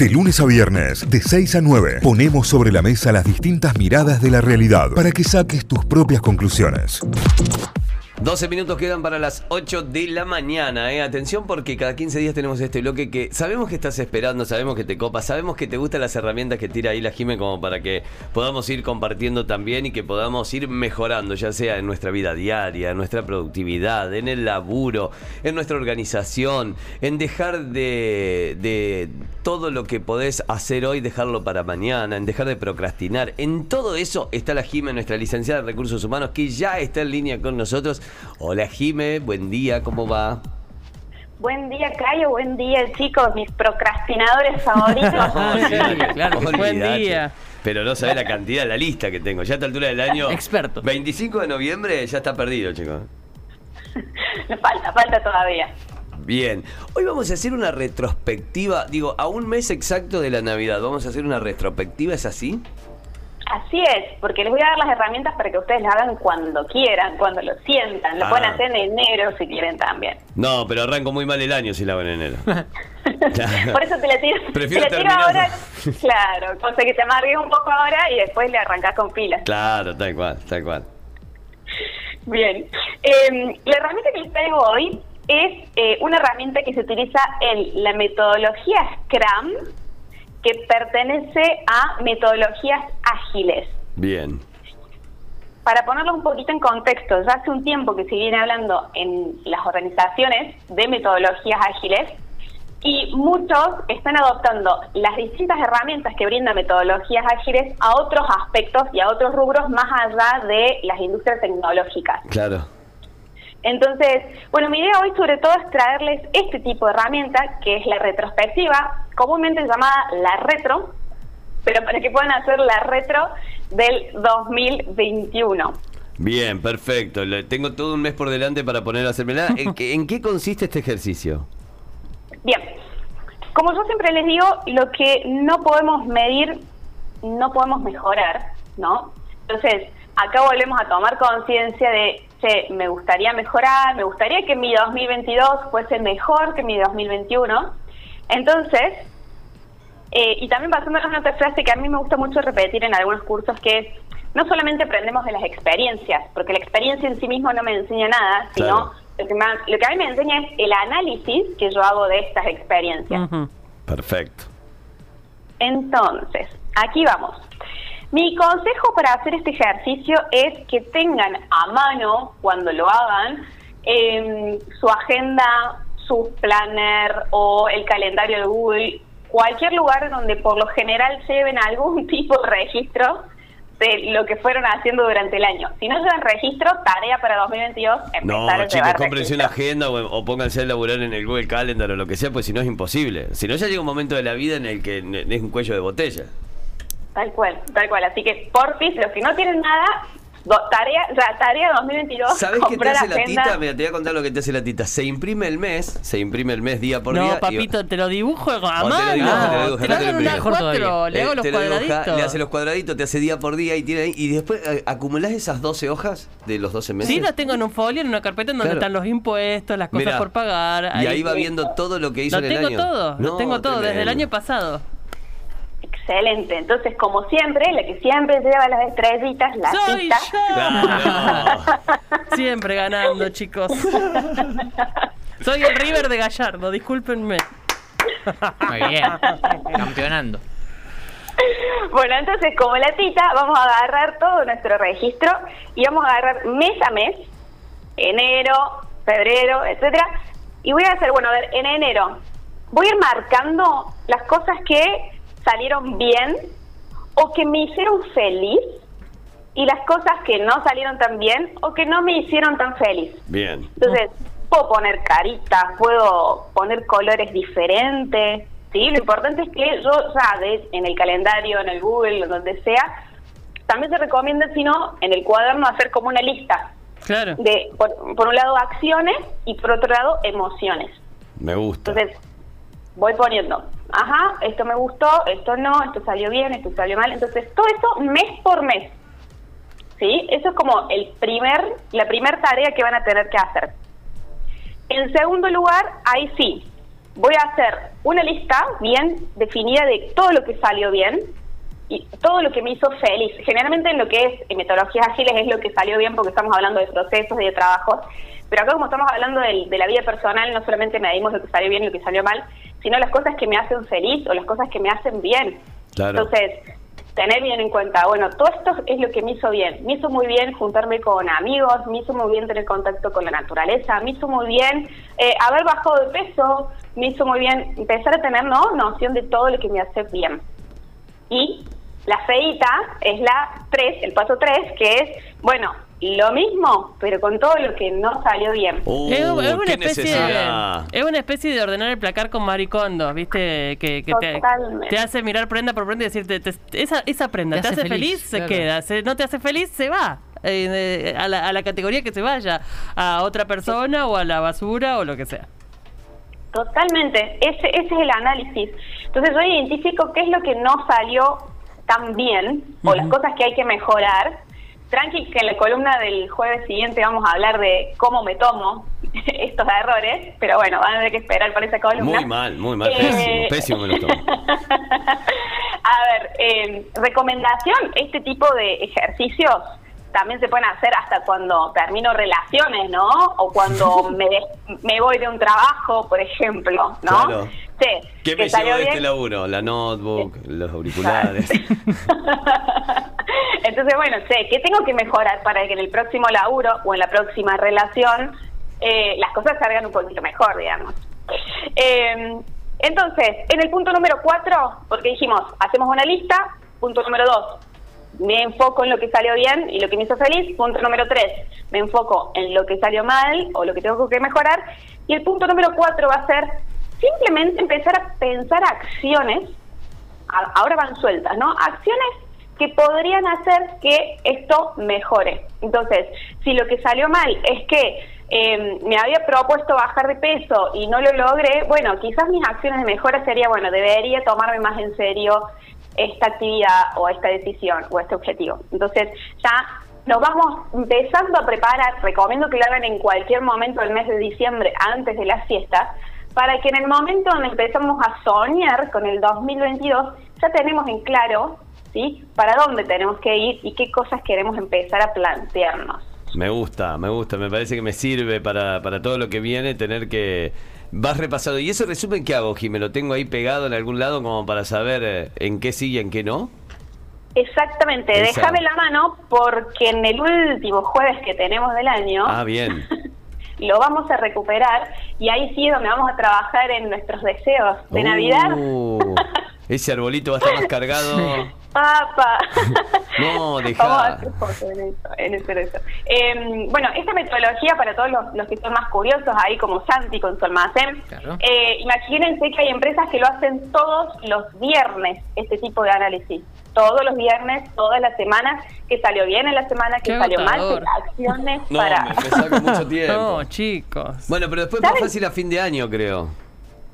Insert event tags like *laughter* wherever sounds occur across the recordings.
De lunes a viernes, de 6 a 9, ponemos sobre la mesa las distintas miradas de la realidad para que saques tus propias conclusiones. 12 minutos quedan para las 8 de la mañana, ¿eh? Atención porque cada 15 días tenemos este bloque que sabemos que estás esperando, sabemos que te copa, sabemos que te gustan las herramientas que tira ahí la Jime como para que podamos ir compartiendo también y que podamos ir mejorando, ya sea en nuestra vida diaria, en nuestra productividad, en el laburo, en nuestra organización, en dejar de, de todo lo que podés hacer hoy, dejarlo para mañana, en dejar de procrastinar. En todo eso está la Jime, nuestra licenciada en recursos humanos, que ya está en línea con nosotros. Hola Jime, buen día, ¿cómo va? Buen día, Cayo. Buen día, chicos. Mis procrastinadores favoritos. *laughs* claro, que buen Olvidate. día. Pero no sabés la cantidad, la lista que tengo. Ya a esta altura del año. Experto. 25 de noviembre ya está perdido, chicos. *laughs* falta, falta todavía. Bien. Hoy vamos a hacer una retrospectiva. Digo, a un mes exacto de la Navidad. Vamos a hacer una retrospectiva, ¿es así? Así es, porque les voy a dar las herramientas para que ustedes las hagan cuando quieran, cuando lo sientan. Lo Ah. pueden hacer en enero si quieren también. No, pero arranco muy mal el año si la hago en enero. *laughs* Por eso te la tiro, Prefiero te la tiro ahora. *laughs* Claro, cosa que te amargues un poco ahora y después le arrancas con pilas. Claro, tal cual, tal cual. Bien. Eh, la herramienta que les traigo hoy es eh, una herramienta que se utiliza en la metodología Scrum, que pertenece a metodologías ágiles. Bien. Para ponerlo un poquito en contexto, ya hace un tiempo que se viene hablando en las organizaciones de metodologías ágiles y muchos están adoptando las distintas herramientas que brinda metodologías ágiles a otros aspectos y a otros rubros más allá de las industrias tecnológicas. Claro. Entonces, bueno, mi idea hoy sobre todo es traerles este tipo de herramienta, que es la retrospectiva, comúnmente llamada la retro, pero para que puedan hacer la retro del 2021. Bien, perfecto. Le- tengo todo un mes por delante para poner a hacerme nada. ¿En *laughs* en qué consiste este ejercicio? Bien, como yo siempre les digo, lo que no podemos medir, no podemos mejorar, ¿no? Entonces, acá volvemos a tomar conciencia de, che, me gustaría mejorar, me gustaría que mi 2022 fuese mejor que mi 2021. Entonces, eh, y también basándonos en otra frase que a mí me gusta mucho repetir en algunos cursos, que es, no solamente aprendemos de las experiencias, porque la experiencia en sí misma no me enseña nada, sino Claro. lo, que más- lo que a mí me enseña es el análisis que yo hago de estas experiencias. Perfecto. Entonces, aquí vamos. Mi consejo para hacer este ejercicio es que tengan a mano, cuando lo hagan, em, su agenda, su planner o el calendario de Google, cualquier lugar donde por lo general lleven algún *laughs* tipo de registro de lo que fueron haciendo durante el año. Si no llevan registro, tarea para 2022, empezar No, a chicos, cómprense una agenda o, o pónganse a laburar en el Google Calendar o lo que sea, pues si no es imposible. Si no, ya llega un momento de la vida en el que es un cuello de botella. Tal cual, tal cual. Así que, porfis, los que no tienen nada, do- tarea, tarea 2022, ¿Sabes qué te hace la tita? Mira, te voy a contar lo que te hace la tita. Se imprime el mes, se imprime el mes día por día. No, y- papito, te lo dibujo a lo mano. dibuja, te lo lo lo hago en una imprime. cuatro, le hago Eh, los te lo dibuja, cuadraditos. le hace los cuadraditos, te hace día por día y tiene ahí. Y después eh, acumulás esas 12 hojas de los 12 meses. Sí, las tengo en un folio, en una carpeta en donde Claro. están los impuestos, las cosas Mirá, por pagar. Y ahí va viendo todo lo que hizo Lo en el tengo año. todo, lo No, tengo todo, desde el año pasado. Excelente. Entonces, como siempre, la que siempre lleva las estrellitas, la ¡Soy tita. yo! Claro. *laughs* Siempre ganando, chicos. *laughs* Soy el River de Gallardo, discúlpenme. Muy bien. Campeonando. Bueno, entonces, como la tita, vamos a agarrar todo nuestro registro y vamos a agarrar mes a mes, enero, febrero, etcétera. Y voy a hacer, bueno, a ver, en enero, voy a ir marcando las cosas que salieron bien o que me hicieron feliz y las cosas que no salieron tan bien o que no me hicieron tan feliz. Bien. Entonces, puedo poner caritas, puedo poner colores diferentes, ¿sí? Lo importante es que yo ya de- en el calendario, en el Google, donde sea, también se recomienda, si no, en el cuaderno hacer como una lista Claro. de, por, por un lado, acciones y por otro lado, emociones. Me gusta. Entonces, voy poniendo, ajá, esto me gustó, esto no, esto salió bien, esto salió mal. Entonces, todo eso mes por mes. ¿Sí? Eso es como el primer, la primera tarea que van a tener que hacer. En segundo lugar, ahí sí, voy a hacer una lista bien definida de todo lo que salió bien y todo lo que me hizo feliz. Generalmente en lo que es en metodologías ágiles es lo que salió bien porque estamos hablando de procesos y de trabajos, pero acá como estamos hablando del- de, la vida personal, no solamente medimos lo que salió bien y lo que salió mal, sino las cosas que me hacen feliz o las cosas que me hacen bien. Claro. Entonces, tener bien en cuenta, bueno, todo esto es lo que me hizo bien. Me hizo muy bien juntarme con amigos, me hizo muy bien tener contacto con la naturaleza, me hizo muy bien eh, haber bajado de peso, me hizo muy bien empezar a tener ¿no? noción de todo lo que me hace bien. Y la feita es la 3, el paso 3, que es, bueno, lo mismo, pero con todo lo que no salió bien. Uh, es, es una especie de, es una especie de ordenar el placar con maricondo, ¿viste? Que, que te, hace mirar prenda por prenda y decirte, te- esa, esa prenda te, Te hace hace feliz, feliz, se claro. queda. Se- no te hace feliz, se va. Eh, eh, a, la, a la categoría que se vaya, a otra persona o a la basura o lo que sea. Totalmente, ese, ese es el análisis. Entonces yo identifico qué es lo que no salió tan bien o las cosas que hay que mejorar. Tranqui, que en la columna del jueves siguiente vamos a hablar de cómo me tomo *laughs* estos errores, pero bueno, van a tener que esperar para esa columna. Muy mal, muy mal, Eh, pésimo, pésimo me lo tomo. *laughs* a ver, eh, recomendación, este tipo de ejercicios también se pueden hacer hasta cuando termino relaciones, ¿no? O cuando *laughs* me, me voy de un trabajo, por ejemplo, ¿no? Claro. Sí, ¿Qué me llevo de este laburo? La notebook, los auriculares. Entonces, bueno, sé, ¿qué tengo que mejorar para que en el próximo laburo o en la próxima relación eh, las cosas salgan un poquito mejor, digamos? Eh, entonces, en el punto número cuatro, porque dijimos, hacemos una lista, punto número dos, me enfoco en lo que salió bien y lo que me hizo feliz, punto número tres, me enfoco en lo que salió mal o lo que tengo que mejorar, y el punto número cuatro va a ser simplemente empezar a pensar acciones ahora van sueltas, ¿no? Acciones que podrían hacer que esto mejore. Entonces, si lo que salió mal es que eh, me había propuesto bajar de peso y no lo logré, bueno, quizás mis acciones de mejora sería, bueno, debería tomarme más en serio esta actividad o esta decisión o este objetivo. Entonces, ya nos vamos empezando a preparar, recomiendo que lo hagan en cualquier momento del mes de diciembre, antes de las fiestas, para que en el momento donde empezamos a soñar con el 2022, ya tenemos en claro, ¿sí? Para dónde tenemos que ir y qué cosas queremos empezar a plantearnos. Me gusta, me gusta, me parece que me sirve para, para todo lo que viene tener que... Vas repasado. ¿Y ese resumen qué hago, Jimé? ¿Lo tengo ahí pegado en algún lado como para saber eh, en qué sí y en qué no? Exactamente, Esa. déjame la mano porque en el último jueves que tenemos del año Ah, bien. *laughs* lo vamos a recuperar y ahí sí es donde vamos a trabajar en nuestros deseos de Navidad. Uh, ese arbolito va a estar más cargado. *laughs* Papa. *laughs* No, dejá. Vamos a hacer fotos en eso, en eso, en eso. Eh, bueno, esta metodología para todos los, los que son más curiosos, ahí como Santi con su almacén, Claro. eh, imagínense que hay empresas que lo hacen todos los viernes, este tipo de análisis. Todos los viernes, todas las semanas, que salió bien en la semana, que Qué salió mal, qué acciones No, para... me, me saca mucho *laughs* tiempo. No, chicos. Bueno, pero después más ¿Saben? fácil a fin de año, creo.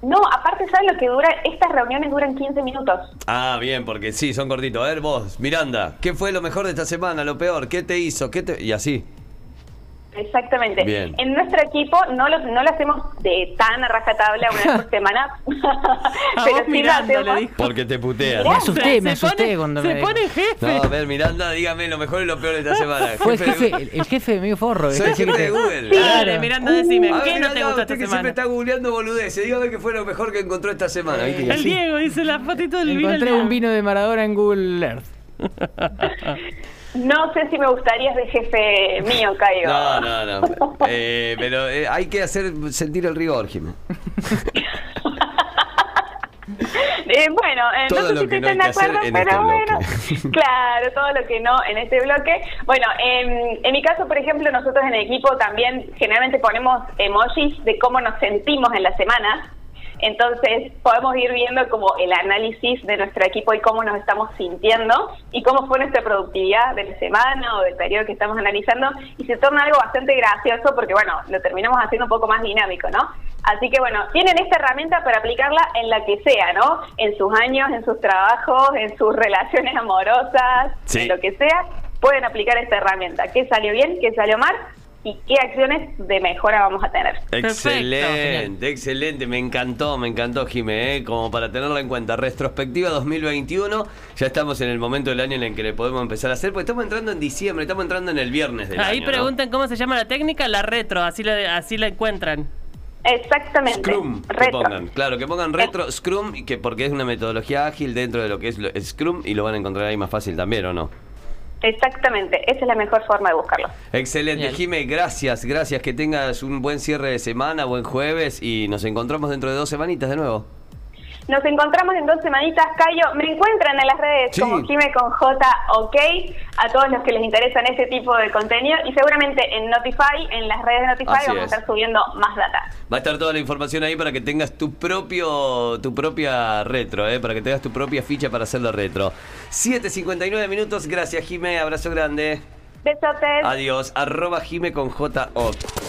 No, aparte, ¿sabes lo que dura? Estas reuniones duran 15 minutos. Ah, bien, porque sí, son cortitos. A ver vos, Miranda, ¿qué fue lo mejor de esta semana? ¿Lo peor? ¿Qué te hizo? ¿Qué te...? Y así. Exactamente. Bien. En nuestro equipo no lo, no lo hacemos de tan a rajatabla una vez por *laughs* semana, *laughs* pero sí lo hacemos. Porque te putean. Me asusté, me Se asusté pone- cuando Se me pone jefe. No, a ver, Miranda, dígame lo mejor y lo peor de esta *laughs* semana. Fue el jefe, de- el, el jefe medio forro. Soy jefe de Google. Dale, Miranda, decime, ¿qué no te gustó usted esta que siempre semana? está googleando boludeces. Dígame qué fue lo mejor que encontró esta semana. El. Diego dice la fotito del vino. Encontré un vino de Maradona en Google Earth. No sé si me gustaría de jefe mío, Caigo. No, no, no. Eh, pero eh, hay que hacer sentir el rigor, Jimmy. *laughs* Eh, bueno, eh, Todo no sé si estén hay de acuerdo, en pero este bueno, *laughs* claro, todo lo que no en este bloque. Bueno, en, en mi caso, por ejemplo, nosotros en el equipo también generalmente ponemos emojis de cómo nos sentimos en la semana. Entonces podemos ir viendo como el análisis de nuestro equipo y cómo nos estamos sintiendo y cómo fue nuestra productividad de la semana o del periodo que estamos analizando y se torna algo bastante gracioso porque bueno, lo terminamos haciendo un poco más dinámico, ¿no? Así que bueno, tienen esta herramienta para aplicarla en la que sea, ¿no? En sus años, en sus trabajos, en sus relaciones *laughs* amorosas, Sí. en lo que sea, pueden aplicar esta herramienta. ¿Qué salió bien? ¿Qué salió mal? Y qué acciones de mejora vamos a tener. Excelente, excelente, me encantó, me encantó Jimé, ¿eh? como para tenerla en cuenta. Retrospectiva 2021, ya estamos en el momento del año en el que le podemos empezar a hacer, porque estamos entrando en diciembre, estamos entrando en el viernes del Ahí año. ¿no? preguntan cómo se llama la técnica, la retro, así la, así la encuentran. Exactamente. Scrum, que Retro. pongan, claro, que pongan retro, Scrum, y que porque es una metodología ágil dentro de lo que es Scrum y lo van a encontrar ahí más fácil también, ¿o no? Exactamente, esa es la mejor forma de buscarlo. Excelente, Bien. Jime, gracias, gracias, que tengas un buen cierre de semana, buen jueves y nos encontramos dentro de dos semanitas de nuevo. Nos encontramos en dos semanitas, Cayo. Me encuentran en las redes Sí. como Jime con J, OK, a todos los que les interesan ese tipo de contenido. Y seguramente en Notify, en las redes de Notify, Así vamos es. a estar subiendo más data. Va a estar toda la información ahí para que tengas tu propio tu propia retro, ¿eh? para que tengas tu propia ficha para hacerlo retro. 7.59 minutos, gracias Jime, abrazo grande. Besotes. Adiós, arroba Jime con J O.